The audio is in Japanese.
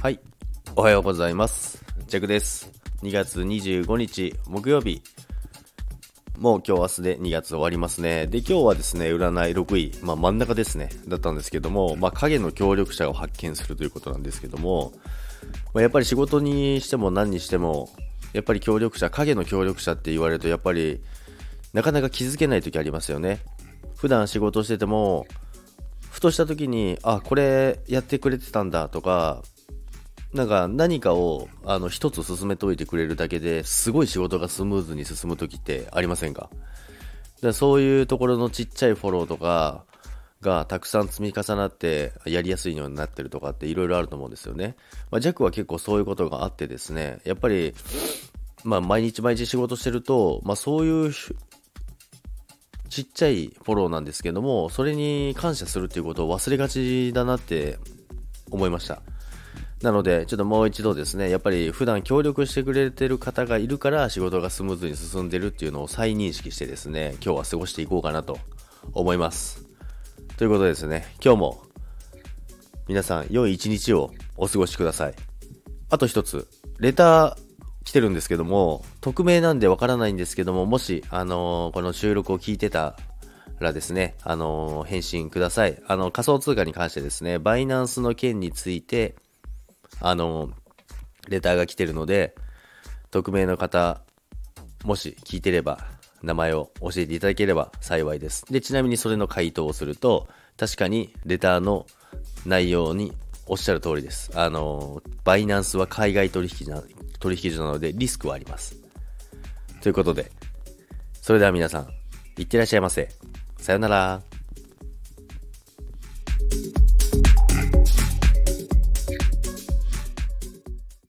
はい。おはようございます。ジャクです。2月25日木曜日。もう今日明日で2月終わりますね。で、今日はですね、占い6位、まあ真ん中ですね、だったんですけども、まあ影の協力者を発見するということなんですけども、まあ、やっぱり仕事にしても何にしても、やっぱり協力者、影の協力者って言われると、やっぱりなかなか気づけない時ありますよね。普段仕事してても、ふとした時に、あ、これやってくれてたんだとか、なんか何かをあの一つ進めておいてくれるだけですごい仕事がスムーズに進む時ってありませんか？だかそういうところのちっちゃいフォローとかがたくさん積み重なってやりやすいようになってるとかっていろいろあると思うんですよね。まあ、ジャックは結構そういうことがあってですね、やっぱり、まあ毎日毎日仕事してると、まあそういうちっちゃいフォローなんですけども、それに感謝するっていうことを忘れがちだなって思いました。なので、ちょっともう一度ですね、やっぱり普段協力してくれてる方がいるから仕事がスムーズに進んでるっていうのを再認識してですね、今日は過ごしていこうかなと思います。ということでですね、今日も皆さん良い一日をお過ごしください。あと一つ、レター来てるんですけども、匿名なんでわからないんですけども、もし、あのーこの収録を聞いてたらですね、あのー返信ください。あの、仮想通貨に関してですね、バイナンスの件について、あの、レターが来てるので、匿名の方、もし聞いてれば、名前を教えていただければ幸いです。で、ちなみにそれの回答をすると、確かにレターの内容におっしゃる通りです。あの、バイナンスは海外取引な取引所なのでリスクはあります。ということで、それでは皆さん、いってらっしゃいませ。さよなら。